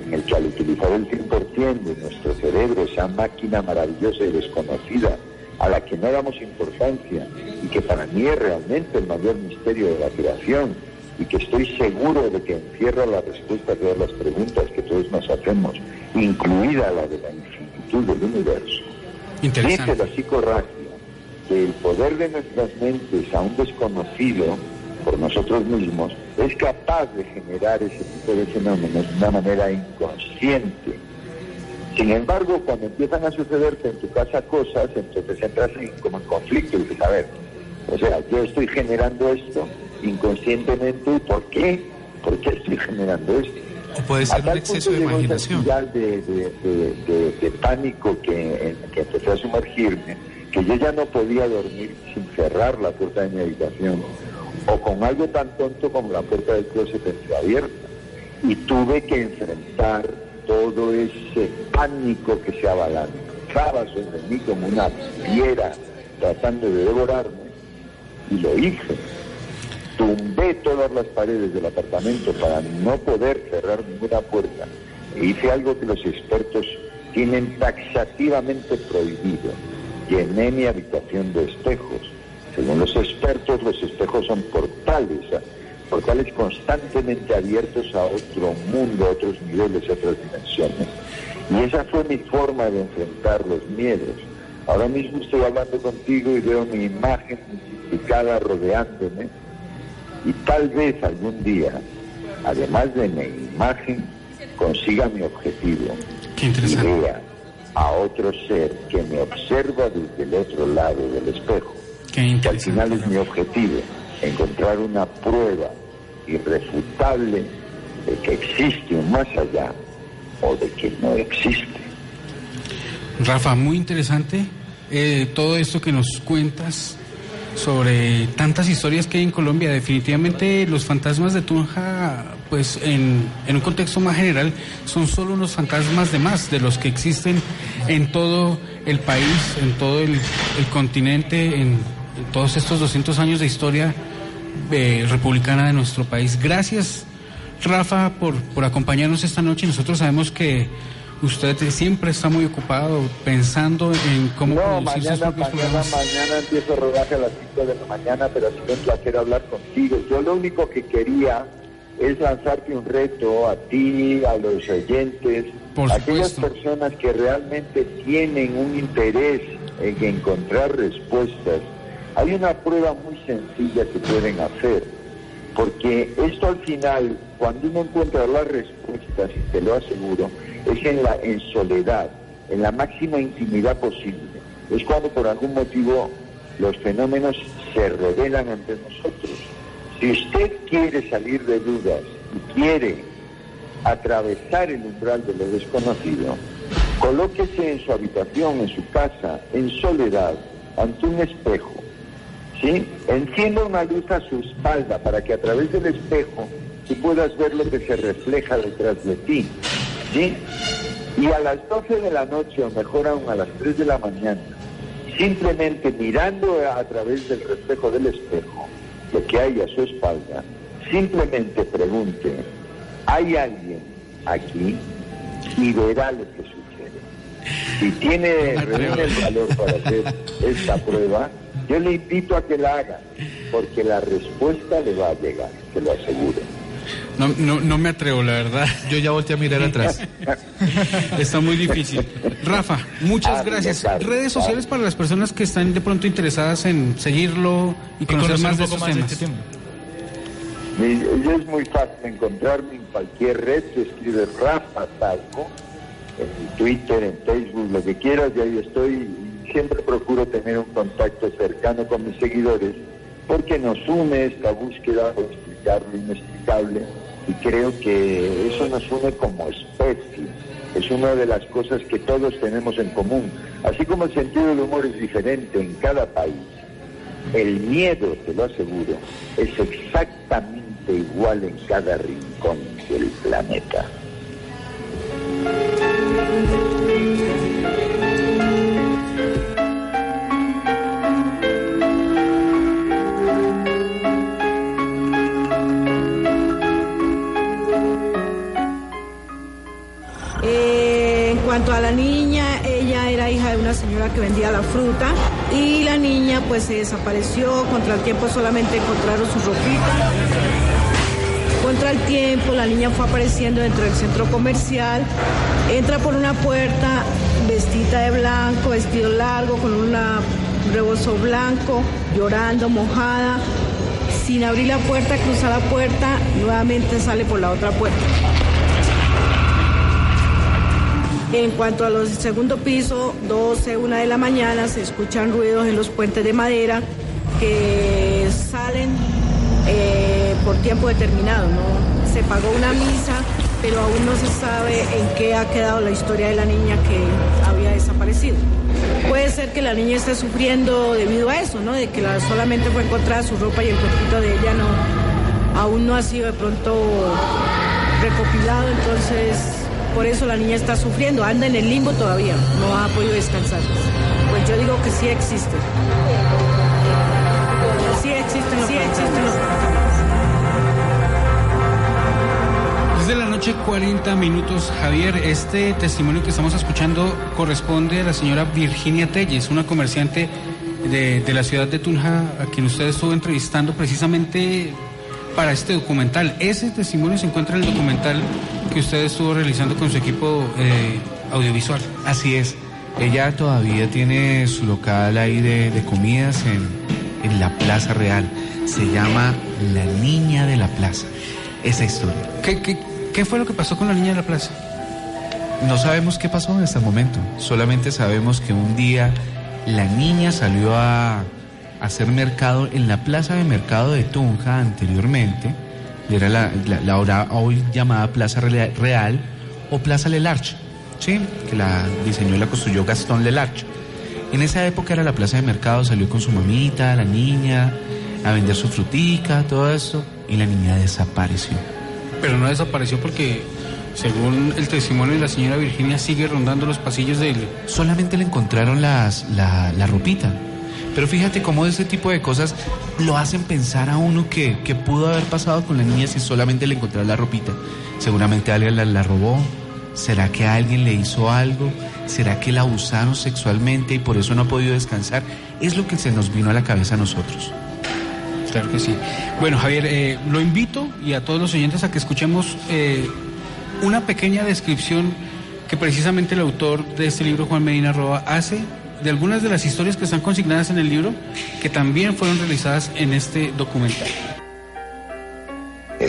en el que al utilizar el 100% de nuestro cerebro, esa máquina maravillosa y desconocida, a la que no damos importancia y que para mí es realmente el mayor misterio de la creación, y que estoy seguro de que encierra la respuesta a todas las preguntas que todos nos hacemos, incluida la de la infinitud del universo. Dice la psicorragia que el poder de nuestras mentes, aún desconocido por nosotros mismos, es capaz de generar ese tipo de fenómenos de una manera inconsciente. Sin embargo, cuando empiezan a sucederte en tu casa cosas, entonces entras en, como en conflicto y dices, a ver, o sea, yo estoy generando esto, inconscientemente por qué, por qué estoy generando esto. O puede ser un exceso de imaginación. De, de, de, pánico que, que empecé a sumergirme, que yo ya no podía dormir sin cerrar la puerta de mi habitación, o con algo tan tonto como la puerta del closet abierta. Y tuve que enfrentar todo ese pánico que se abalanzaba sobre mí como una fiera tratando de devorarme, y lo hice tumbé todas las paredes del apartamento para no poder cerrar ninguna puerta e hice algo que los expertos tienen taxativamente prohibido. Llené mi habitación de espejos. Según los expertos, los espejos son portales, portales constantemente abiertos a otro mundo, a otros niveles, a otras dimensiones. Y esa fue mi forma de enfrentar los miedos. Ahora mismo estoy hablando contigo y veo mi imagen multiplicada rodeándome y tal vez algún día, además de mi imagen, consiga mi objetivo y vea a otro ser que me observa desde el otro lado del espejo. Que al final es mi objetivo, encontrar una prueba irrefutable de que existe un más allá o de que no existe. Rafa, muy interesante eh, todo esto que nos cuentas sobre tantas historias que hay en Colombia. Definitivamente los fantasmas de Tunja, pues en, en, un contexto más general, son solo unos fantasmas de más, de los que existen en todo el país, en todo el, continente, en, en, todos estos 200 años de historia eh, republicana de nuestro país. Gracias, Rafa, por, por acompañarnos esta noche. Nosotros sabemos que usted siempre está muy ocupado pensando en cómo no, mañana, mañana, mañana empiezo a rodaje a las 5 de la mañana, pero ha sido un placer hablar contigo. Yo lo único que quería es lanzarte un reto a ti, a los oyentes, a aquellas personas que realmente tienen un interés en encontrar respuestas. Hay una prueba muy sencilla que pueden hacer, porque esto al final, cuando uno encuentra las respuestas, y te lo aseguro, es en la en soledad, en la máxima intimidad posible. Es cuando por algún motivo los fenómenos se revelan ante nosotros. Si usted quiere salir de dudas y quiere atravesar el umbral de lo desconocido, colóquese en su habitación, en su casa, en soledad, ante un espejo. ¿sí? Encienda una luz a su espalda para que a través del espejo tú puedas ver lo que se refleja detrás de ti. ¿Sí? Y a las 12 de la noche, o mejor aún a las 3 de la mañana, simplemente mirando a través del reflejo del espejo lo que hay a su espalda, simplemente pregunte, ¿hay alguien aquí? Y verá lo que sucede. Si tiene el valor para hacer esta prueba, yo le invito a que la haga, porque la respuesta le va a llegar, se lo aseguro. No, no, no me atrevo, la verdad. Yo ya volteé a mirar atrás. Está muy difícil. Rafa, muchas Ah, gracias. claro, Redes claro. sociales para las personas que están de pronto interesadas en seguirlo y Y conocer, más un de poco estos temas. este Es muy fácil encontrarme en cualquier red, se escribe Rafa Talco, en Twitter, en Facebook, lo que quieras, y ahí estoy. Siempre procuro tener un contacto cercano con mis seguidores, porque nos une esta búsqueda de explicar lo inexplicable, y creo que eso nos une como especie. Es una de las cosas que todos tenemos en común. Así como el sentido del humor es diferente en cada país, el miedo, te lo aseguro, es exactamente igual en cada rincón del planeta. A la niña, ella era hija de una señora que vendía la fruta y la niña pues se desapareció, contra el tiempo solamente encontraron su ropita. Contra el tiempo la niña fue apareciendo dentro del centro comercial, entra por una puerta vestida de blanco, vestido largo, con un rebozo blanco, llorando, mojada, sin abrir la puerta, cruza la puerta, nuevamente sale por la otra puerta. En cuanto a los segundo piso, 12, 1 de la mañana, se escuchan ruidos en los puentes de madera que salen eh, por tiempo determinado. ¿no? Se pagó una misa, pero aún no se sabe en qué ha quedado la historia de la niña que había desaparecido. Puede ser que la niña esté sufriendo debido a eso, ¿no? De que la- solamente fue encontrada su ropa y el cuerpito de ella no, aún no ha sido de pronto recopilado, entonces por eso la niña está sufriendo, anda en el limbo todavía, no ha podido descansar. Pues yo digo que sí existe. Sí existen, sí existen los Desde la noche 40 minutos, Javier, este testimonio que estamos escuchando corresponde a la señora Virginia Telles, una comerciante de, de la ciudad de Tunja, a quien usted estuvo entrevistando precisamente para este documental. Ese testimonio se encuentra en el documental que usted estuvo realizando con su equipo eh, audiovisual. Así es. Ella todavía tiene su local ahí de, de comidas en, en la Plaza Real. Se llama La Niña de la Plaza. Esa historia. ¿Qué, qué, qué fue lo que pasó con la niña de la plaza? No sabemos qué pasó en este momento. Solamente sabemos que un día la niña salió a, a hacer mercado en la plaza de mercado de Tunja anteriormente. Era la, la- la ahora hoy llamada Plaza Real o Plaza Lelarche, ¿sí? que la diseñó y la construyó Gastón Lelarche. En esa época era la plaza de mercado, salió con su mamita, la niña, a vender su frutica, todo eso, y la niña desapareció. Pero no desapareció porque, según el testimonio de la señora Virginia, sigue rondando los pasillos de él. Solamente le encontraron las, la, la ropita. Pero fíjate cómo ese tipo de cosas lo hacen pensar a uno que, que pudo haber pasado con la niña si solamente le encontraron la ropita. Seguramente alguien la, la robó. ¿Será que alguien le hizo algo? ¿Será que la abusaron sexualmente y por eso no ha podido descansar? Es lo que se nos vino a la cabeza a nosotros. Claro que sí. Bueno, Javier, eh, lo invito y a todos los oyentes a que escuchemos eh, una pequeña descripción que precisamente el autor de este libro, Juan Medina Roa, hace de algunas de las historias que están consignadas en el libro, que también fueron realizadas en este documental.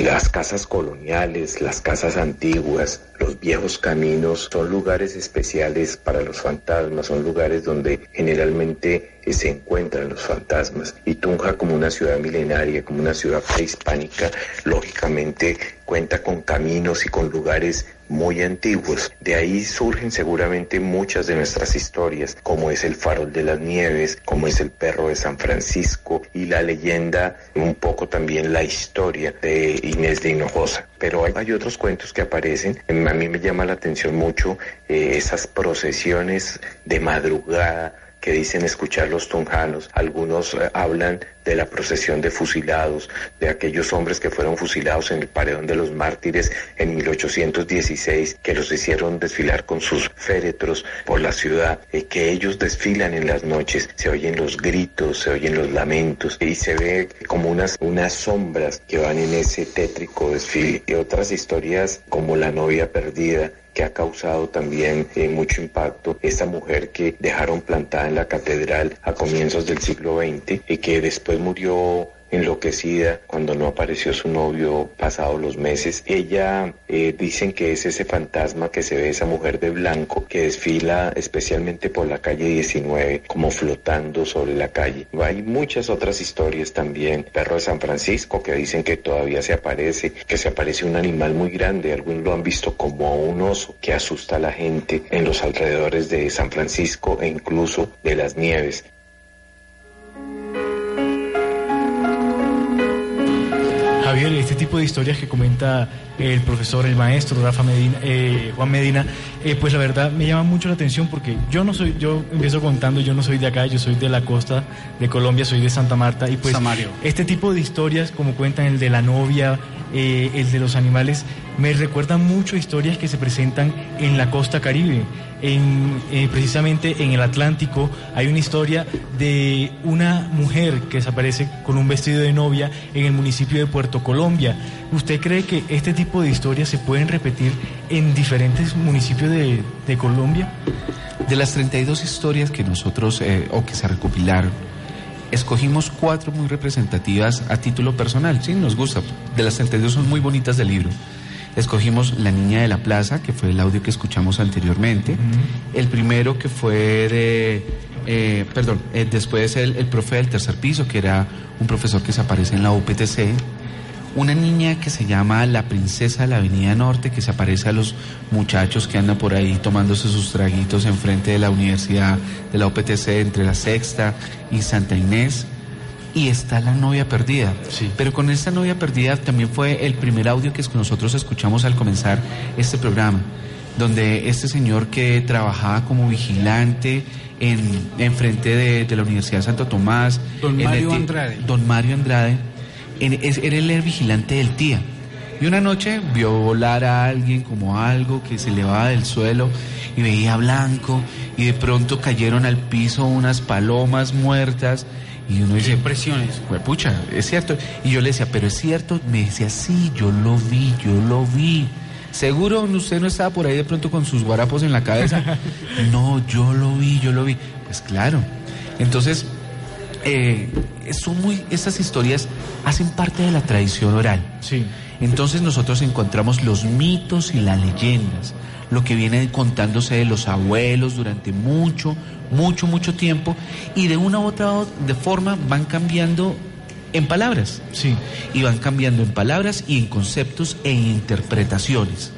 Las casas coloniales, las casas antiguas, los viejos caminos son lugares especiales para los fantasmas, son lugares donde generalmente se encuentran los fantasmas. Y Tunja como una ciudad milenaria, como una ciudad prehispánica, lógicamente cuenta con caminos y con lugares muy antiguos. De ahí surgen seguramente muchas de nuestras historias, como es el farol de las nieves, como es el perro de San Francisco y la leyenda, un poco también la historia de Inés de Hinojosa. Pero hay, otros cuentos que aparecen. A mí me llama la atención mucho eh, esas procesiones de madrugada que dicen escuchar los tunjanos. Algunos eh, hablan de la procesión de fusilados, de aquellos hombres que fueron fusilados en el paredón de los mártires en 1816, que los hicieron desfilar con sus féretros por la ciudad, y que ellos desfilan en las noches, se oyen los gritos, se oyen los lamentos y se ve como unas, unas sombras que van en ese tétrico desfile. Y otras historias como la novia perdida, que ha causado también eh, mucho impacto. Esta mujer que dejaron plantada en la catedral a comienzos del siglo XX y que después murió enloquecida cuando no apareció su novio pasado los meses. Ella eh, dicen que es ese fantasma que se ve esa mujer de blanco que desfila especialmente por la calle 19 como flotando sobre la calle. Hay muchas otras historias también. Perro de San Francisco que dicen que todavía se aparece, que se aparece un animal muy grande. Algunos lo han visto como un oso que asusta a la gente en los alrededores de San Francisco e incluso de las nieves. Este tipo de historias que comenta el profesor, el maestro Rafa Medina, eh, Juan Medina, eh, pues la verdad me llama mucho la atención porque yo no soy, yo empiezo contando, yo no soy de acá, yo soy de la costa de Colombia, soy de Santa Marta y pues Samario. este tipo de historias como cuentan el de la novia, eh, el de los animales, me recuerdan mucho historias que se presentan en la costa caribe. En, eh, precisamente en el Atlántico hay una historia de una mujer que desaparece con un vestido de novia en el municipio de Puerto Colombia. ¿Usted cree que este tipo de historias se pueden repetir en diferentes municipios de, de Colombia? De las 32 historias que nosotros, eh, o que se recopilaron, escogimos cuatro muy representativas a título personal, sí, nos gusta. De las 32 son muy bonitas del libro. Escogimos La Niña de la Plaza, que fue el audio que escuchamos anteriormente. El primero que fue de, eh, perdón, eh, después el, el profe del tercer piso, que era un profesor que se aparece en la UPTC. Una niña que se llama La Princesa de la Avenida Norte, que se aparece a los muchachos que andan por ahí tomándose sus traguitos enfrente de la Universidad de la UPTC entre la Sexta y Santa Inés. Y está la novia perdida. Sí. Pero con esta novia perdida también fue el primer audio que nosotros escuchamos al comenzar este programa, donde este señor que trabajaba como vigilante en, en frente de, de la Universidad de Santo Tomás, Don Mario Andrade. Don Mario Andrade, era el vigilante del tía. Y una noche vio volar a alguien como algo que se elevaba del suelo y veía blanco y de pronto cayeron al piso unas palomas muertas y uno dice, Impresiones. pucha, es cierto. Y yo le decía, pero es cierto. Me decía, sí, yo lo vi, yo lo vi. ¿Seguro usted no estaba por ahí de pronto con sus guarapos en la cabeza? no, yo lo vi, yo lo vi. Pues claro. Entonces, eh, son muy, estas historias hacen parte de la tradición oral. Sí. Entonces nosotros encontramos los mitos y las leyendas, lo que viene contándose de los abuelos durante mucho, mucho, mucho tiempo y de una u otra de forma van cambiando en palabras. Sí. Y van cambiando en palabras y en conceptos e interpretaciones.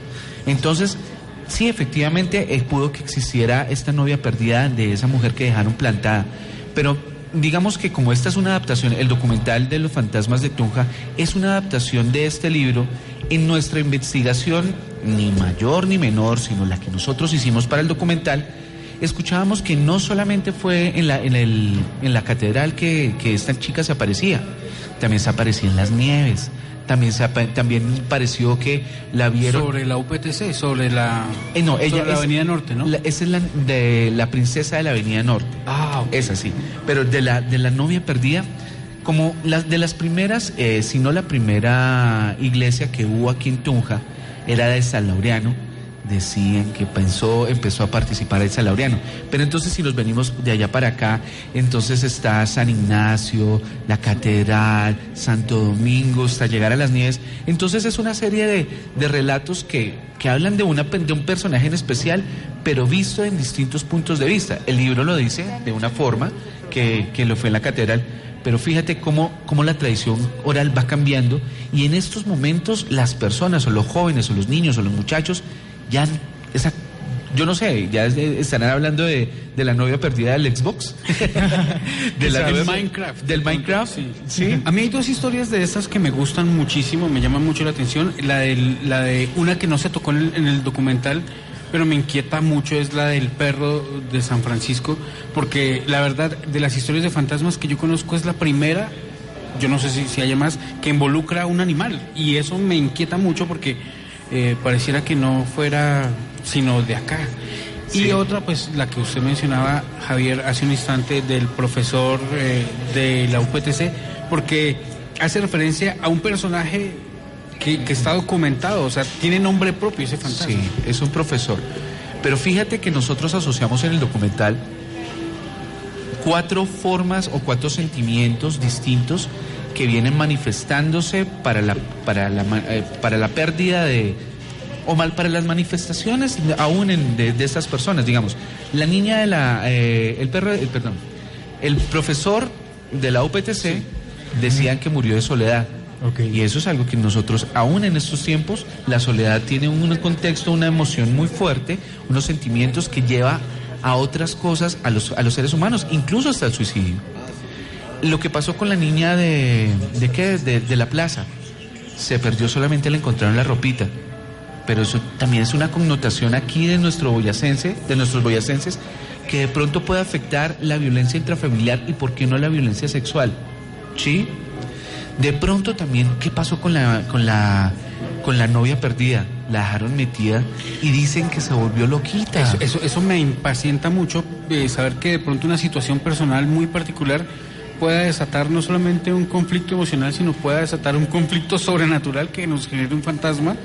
Entonces, Sí, efectivamente, eh, pudo que existiera esta novia perdida de esa mujer que dejaron plantada. Pero digamos que como esta es una adaptación, el documental de los fantasmas de Tunja es una adaptación de este libro, en nuestra investigación, ni mayor ni menor, sino la que nosotros hicimos para el documental, escuchábamos que no solamente fue en la, en el, en la catedral que, que esta chica se aparecía, también se aparecía en las nieves, también se también pareció que la vieron Sobre la UPTC, sobre la, Eh, no, ella sobre la es- Avenida Norte, ¿no? la- esa es la de la princesa de la Avenida Norte. Ah, ok. Es así. Pero de la, de la novia perdida, como las de las primeras, eh, si no la primera iglesia que hubo aquí en Tunja, era de San Laureano. Decían que pensó, empezó a participar de San Laureano. Pero entonces si nos venimos de allá para acá, entonces está San Ignacio, la Catedral, Santo Domingo, hasta llegar a las nieves. Entonces es una serie de, de relatos que, que hablan de, una, de un personaje en especial, pero visto en distintos puntos de vista. El libro lo dice de una forma que, que lo fue en la catedral, pero fíjate cómo, cómo la tradición oral va cambiando y en estos momentos las personas o los jóvenes o los niños o los muchachos ya esa yo no sé, ya es- estarán hablando de, de la novia perdida del Xbox. de la Minecraft. Del Minecraft. Sí. Sí. A mí hay dos historias de esas que me gustan muchísimo, me llaman mucho la atención. La, del, la de una que no se tocó en el, en el documental, pero me inquieta mucho, es la del perro de San Francisco, porque la verdad, de las historias de fantasmas que yo conozco, es la primera, yo no sé si, si haya más, que involucra a un animal. Y eso me inquieta mucho porque eh, pareciera que no fuera sino de acá. Y otra, pues la que usted mencionaba, Javier, hace un instante del profesor eh, de la UPTC, porque hace referencia a un personaje que, que está documentado, o sea, tiene nombre propio ese fantasma. Sí, es un profesor. Pero fíjate que nosotros asociamos en el documental cuatro formas o cuatro sentimientos distintos que vienen manifestándose para la, para la, eh, para la pérdida de, o mal para las manifestaciones aún en- de, de estas personas, digamos. La niña de la, eh, el perro, el, perdón, el profesor de la UPTC decían que murió de soledad. Ok. Y eso es algo que nosotros, aún en estos tiempos, la soledad tiene un contexto, una emoción muy fuerte, unos sentimientos que lleva a otras cosas, a los, a los seres humanos, incluso hasta el suicidio. Lo que pasó con la niña de, ¿de qué? De, de la plaza. Se perdió solamente la encontraron la ropita. Pero eso también es una connotación aquí de nuestro boyacense, de nuestros boyacenses, que de pronto puede afectar la violencia intrafamiliar y por qué no la violencia sexual. ¿Sí? De pronto también, ¿qué pasó con la, con la, con la novia perdida? La dejaron metida y dicen que se volvió loquita. Eso, eso, eso me impacienta mucho, eh, saber que de pronto una situación personal muy particular pueda desatar no solamente un conflicto emocional, sino pueda desatar un conflicto sobrenatural que nos genere un fantasma,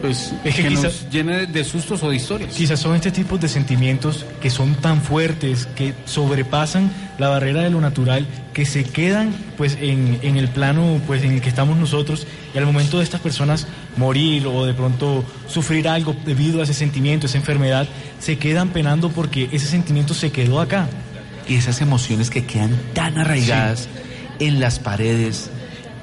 pues Es que que, quizá- nos llene de, de sustos o de historias. Quizás son este tipo de sentimientos que son tan fuertes, que sobrepasan la barrera de lo natural, que se quedan pues en, en el plano pues en el que estamos nosotros y al momento de estas personas morir o de pronto sufrir algo debido a ese sentimiento, esa enfermedad, se quedan penando porque ese sentimiento se quedó acá. Y esas emociones que quedan tan arraigadas en las paredes,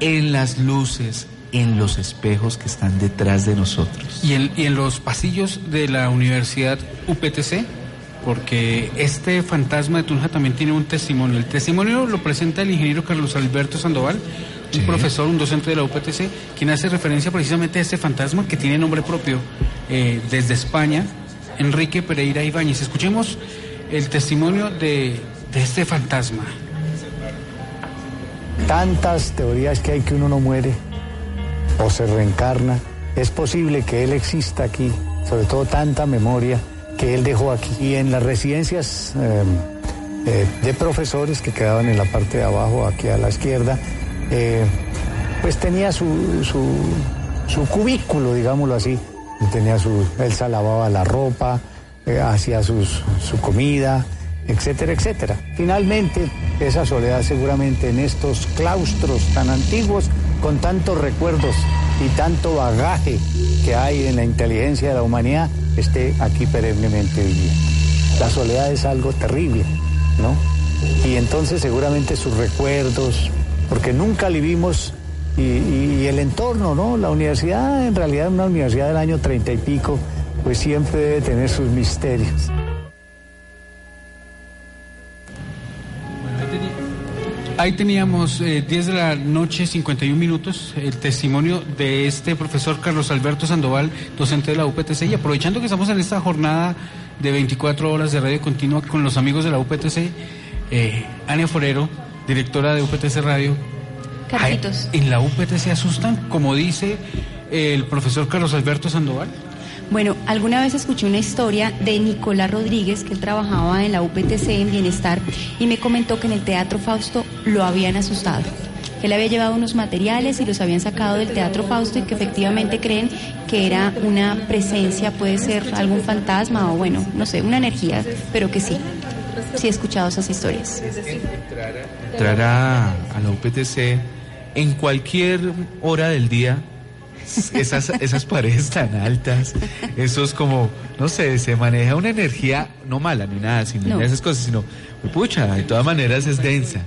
en las luces, en los espejos que están detrás de nosotros. Y en, y en los pasillos de la Universidad UPTC, porque este fantasma de Tunja también tiene un testimonio. El testimonio lo presenta el ingeniero Carlos Alberto Sandoval, un profesor, un docente de la UPTC, quien hace referencia precisamente a este fantasma que tiene nombre propio eh, desde España, Enrique Pereira Ibáñez. Escuchemos el testimonio de, de este fantasma. Tantas teorías que hay que uno no muere o se reencarna. Es posible que él exista aquí, sobre todo tanta memoria que él dejó aquí. Y en las residencias eh, eh, de profesores que quedaban en la parte de abajo, aquí a la izquierda, eh, pues tenía su, su, su cubículo, digámoslo así. Tenía su, él se lavaba la ropa, eh, hacía su comida, etcétera, etcétera. Finalmente, esa soledad seguramente en estos claustros tan antiguos, con tantos recuerdos y tanto bagaje que hay en la inteligencia de la humanidad, esté aquí perennemente viviendo. La soledad es algo terrible, ¿no? Y entonces seguramente sus recuerdos, porque nunca le vimos, y, y- y el entorno, ¿no? La universidad, en realidad, una universidad del año treinta y pico, pues siempre debe tener sus misterios. Ahí teníamos eh, 10 de la noche, 51 minutos, el testimonio de este profesor Carlos Alberto Sandoval, docente de la UPTC. Y aprovechando que estamos en esta jornada de 24 horas de radio continua con los amigos de la UPTC, eh, Ania Forero, directora de UPTC Radio. Carlitos. ¿En la UPTC asustan, como dice el profesor Carlos Alberto Sandoval? Bueno, alguna vez escuché una historia de Nicolás Rodríguez, que él trabajaba en la UPTC en Bienestar, y me comentó que en el Teatro Fausto lo habían asustado. Que él había llevado unos materiales y los habían sacado del Teatro Fausto y que efectivamente creen que era una presencia, puede ser algún fantasma o bueno, no sé, una energía, pero que sí. Sí he escuchado esas historias. Entrar a, a la UPTC en cualquier hora del día esas, esas paredes tan altas, esos como, no sé, se maneja una energía no mala ni nada, sino No. esas cosas, sino, pucha, de todas maneras es densa,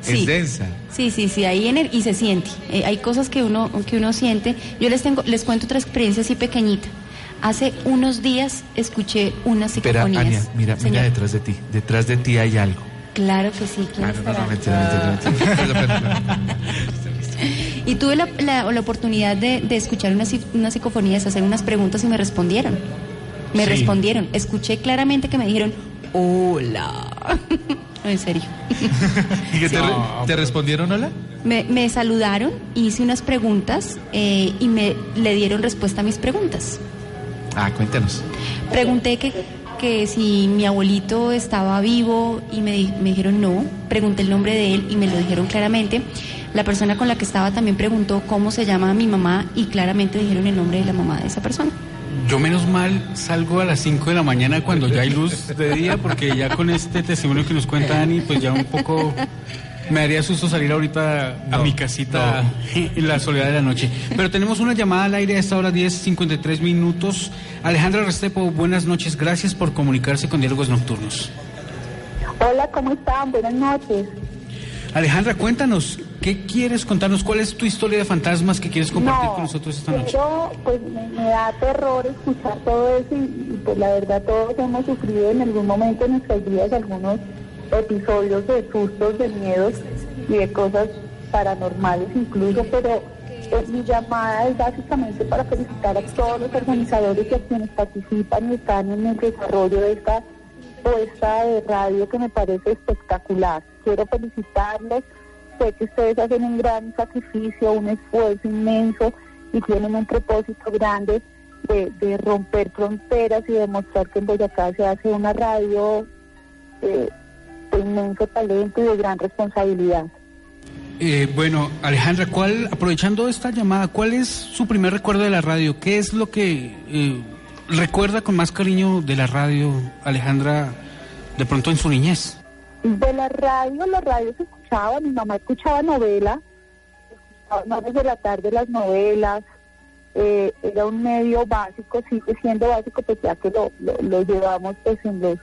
Sí. es densa. Sí, sí, sí, ahí ener- y se siente. Eh, hay cosas que uno, que uno siente. Yo les tengo, les cuento otra experiencia así pequeñita. Hace unos días escuché unas Espera. Ania, mira, mira detrás de ti, detrás de ti hay algo. Claro que sí. ¿quién Ah, no, no, estará? no, mentira, mentira, mentira. Y tuve la, la- la oportunidad de, de escuchar unas, unas psicofonías, hacer unas preguntas y me respondieron. Me Sí. respondieron. Escuché claramente que me dijeron, hola. en serio. ¿Y que te, re- te respondieron hola? Me, me saludaron, hice unas preguntas eh, y me le dieron respuesta a mis preguntas. Ah, cuéntanos. Pregunté que, que si mi abuelito estaba vivo y me, me dijeron no. Pregunté el nombre de él y me lo dijeron claramente. La persona con la que estaba también preguntó cómo se llama mi mamá y claramente dijeron el nombre de la mamá de esa persona. Yo menos mal salgo a las 5 de la mañana cuando ya hay luz de día, porque ya con este testimonio que nos cuenta Dani, pues ya un poco me daría susto salir ahorita a mi casita en la soledad de la noche. Pero tenemos una llamada al aire a esta hora 10, 53 minutos. Alejandra Restepo, buenas noches, gracias por comunicarse con Diálogos Nocturnos. Hola, ¿cómo están? Buenas noches. Alejandra, cuéntanos, ¿qué quieres contarnos? ¿Cuál es tu historia de fantasmas que quieres compartir con nosotros esta noche? Pero pues me, me da terror escuchar todo eso y, y, pues la verdad todos hemos sufrido en algún momento en nuestras vidas algunos episodios de sustos, de miedos y de cosas paranormales incluso, pero pues, mi llamada es básicamente para felicitar a todos los organizadores y a quienes participan y están en el desarrollo de esta puesta de radio que me parece espectacular. Quiero felicitarlos. Sé que ustedes hacen un gran sacrificio, un esfuerzo inmenso y tienen un propósito grande de, de romper fronteras y demostrar que en Boyacá se hace una radio eh, de inmenso talento y de gran responsabilidad. Eh, bueno, Alejandra, ¿cuál, aprovechando esta llamada, ¿cuál es su primer recuerdo de la radio? ¿Qué es lo que eh, recuerda con más cariño de la radio, Alejandra, de pronto en su niñez? De la radio, la radio se escuchaba, mi mamá escuchaba novelas, escuchaba desde la tarde las novelas, eh, era un medio básico, sigue siendo básico, pues ya que lo, lo, lo llevamos pues en los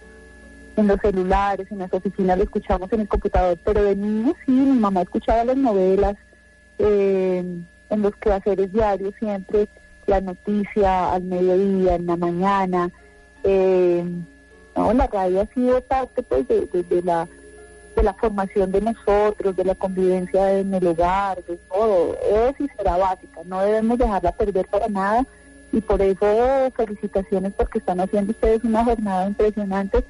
en los celulares, en las oficinas lo escuchamos en el computador, pero de niño sí, mi mamá escuchaba las novelas, eh, en los quehaceres diarios siempre, la noticia al mediodía, en la mañana, eh, no, la radio ha sido parte pues de, de- de la de la formación de nosotros, de la convivencia en el hogar, de todo, es y será básica, no debemos dejarla perder para nada y por eso felicitaciones porque están haciendo ustedes una jornada impresionante,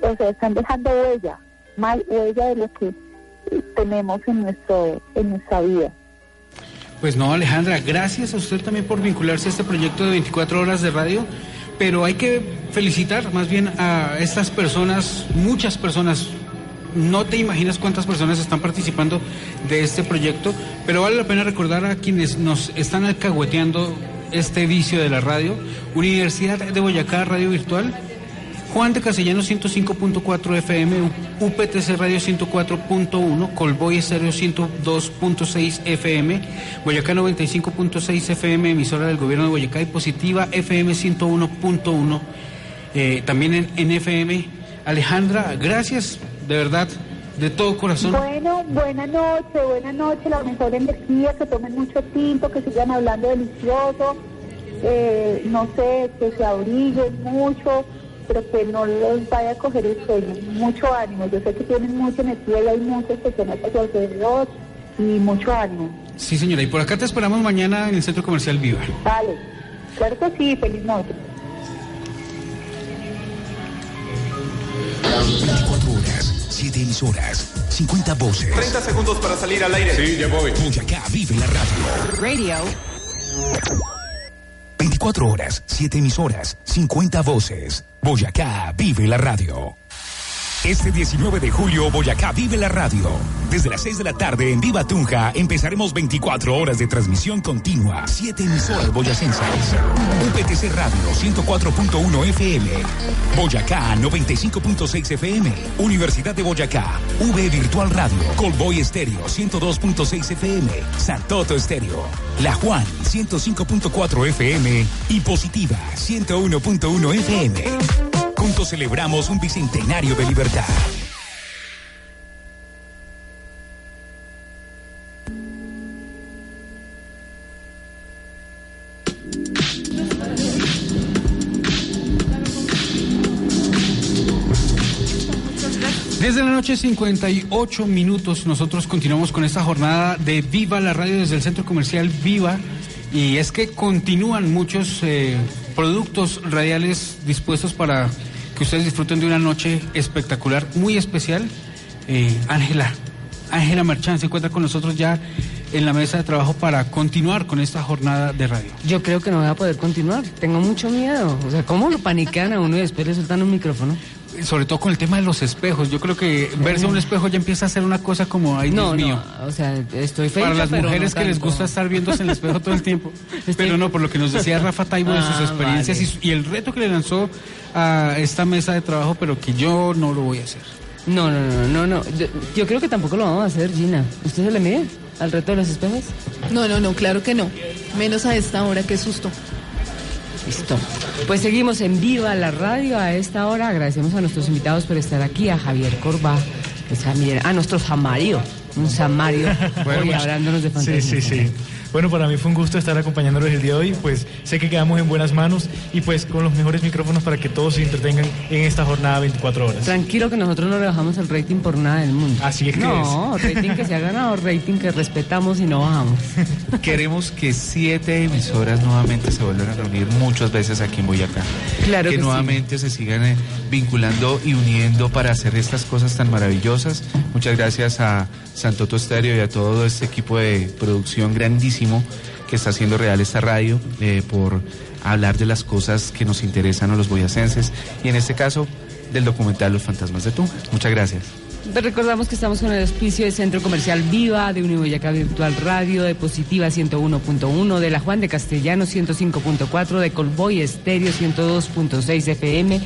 o sea, están dejando huella, más huella de lo que eh, tenemos en nuestro en nuestra vida. Pues no, Alejandra, gracias a usted también por vincularse a este proyecto de 24 horas de radio, pero hay que felicitar más bien a estas personas, muchas personas. No te imaginas cuántas personas están participando de este proyecto, pero vale la pena recordar a quienes nos están alcahueteando este vicio de la radio. Universidad de Boyacá, Radio Virtual, Juan de Castellanos 105.4 FM, UPTC Radio 104.1, Colboy Estéreo 102.6 FM, Boyacá 95.6 FM, emisora del gobierno de Boyacá y Positiva FM 101.1, eh, también en FM. Alejandra, gracias, de verdad, de todo corazón. Bueno, buena noche, buena noche, la mejor energía, que tomen mucho tinto, que sigan hablando delicioso eh, no sé, que se abriguen mucho, pero que no les vaya a coger el sueño. Mucho ánimo. Yo sé que tienen mucha energía y hay muchas personas su alrededor y mucho ánimo. Sí, señora, y por acá te esperamos mañana en el Centro Comercial Viva. Vale, claro que sí, feliz noche. 24 horas, 7 emisoras, 50 voces. 30 segundos para salir al aire. Sí, ya voy. Boyacá vive la radio. Radio. 24 horas, 7 emisoras, 50 voces. Boyacá vive la radio. Este 19 de julio, Boyacá vive la radio. Desde las 6 de la tarde en Viva Tunja empezaremos 24 horas de transmisión continua. 7 emisoras boyacenses. UPTC Radio 104.1 FM. Boyacá 95.6 FM. Universidad de Boyacá. V Virtual Radio. Colboy Estéreo 102.6 FM. Santoto Estéreo. La Juan 105.4 FM. Y Positiva 101.1 FM. Juntos celebramos un bicentenario de libertad. Desde la noche 58 minutos nosotros continuamos con esta jornada de Viva la Radio desde el Centro Comercial Viva y es que continúan muchos eh, productos radiales dispuestos para que ustedes disfruten de una noche espectacular, muy especial. Eh, Ángela, Ángela Marchán se encuentra con nosotros ya en la mesa de trabajo para continuar con esta jornada de radio. Yo creo que no voy a poder continuar, tengo mucho miedo. O sea, ¿cómo lo paniquean a uno y después le sueltan un micrófono? Sobre todo con el tema de los espejos, yo creo que verse a un espejo ya empieza a ser una cosa como, ay No, Dios no, mío. o sea, estoy feliz. Para las mujeres que les gusta estar viéndose en el espejo todo el tiempo. Pero no, por lo que nos decía Rafa Taibo de sus Ah, experiencias y, el reto que le lanzó a esta mesa de trabajo, pero que yo no lo voy a hacer. No, no, no, no, no. Yo, yo creo que tampoco lo vamos a hacer, Gina. ¿Usted se le mide al reto de los espejos? No, no, no, claro que no. Menos a esta hora, qué susto. Listo. Pues seguimos en Viva la Radio a esta hora. Agradecemos a nuestros invitados por estar aquí, a Javier Corba, a nuestro Samario, un Samario, hoy pues, hablándonos de fantasía. Sí, sí, sí. Bueno, para mí fue un gusto estar acompañándolos el día de hoy. Pues sé que quedamos en buenas manos y pues con los mejores micrófonos para que todos se entretengan en esta jornada 24 horas. Tranquilo que nosotros no le bajamos el rating por nada del mundo. Así es que No, rating que se ha ganado, rating que respetamos y no bajamos. Queremos que siete emisoras nuevamente se vuelvan a reunir muchas veces aquí en Boyacá. Claro que, que sí. nuevamente se sigan eh, vinculando y uniendo para hacer estas cosas tan maravillosas. Muchas gracias a Santoto Estéreo y a todo este equipo de producción grandísimo que está haciendo real esta radio eh, por hablar de las cosas que nos interesan a los boyacenses y en este caso del documental Los Fantasmas de Tunja. Muchas gracias. Recordamos que estamos con el auspicio de Centro Comercial Viva, de Uniboyacá Virtual Radio, de Positiva 101.1, de La Juan de Castellano 105.4, de Colboy Estéreo 102.6 FM.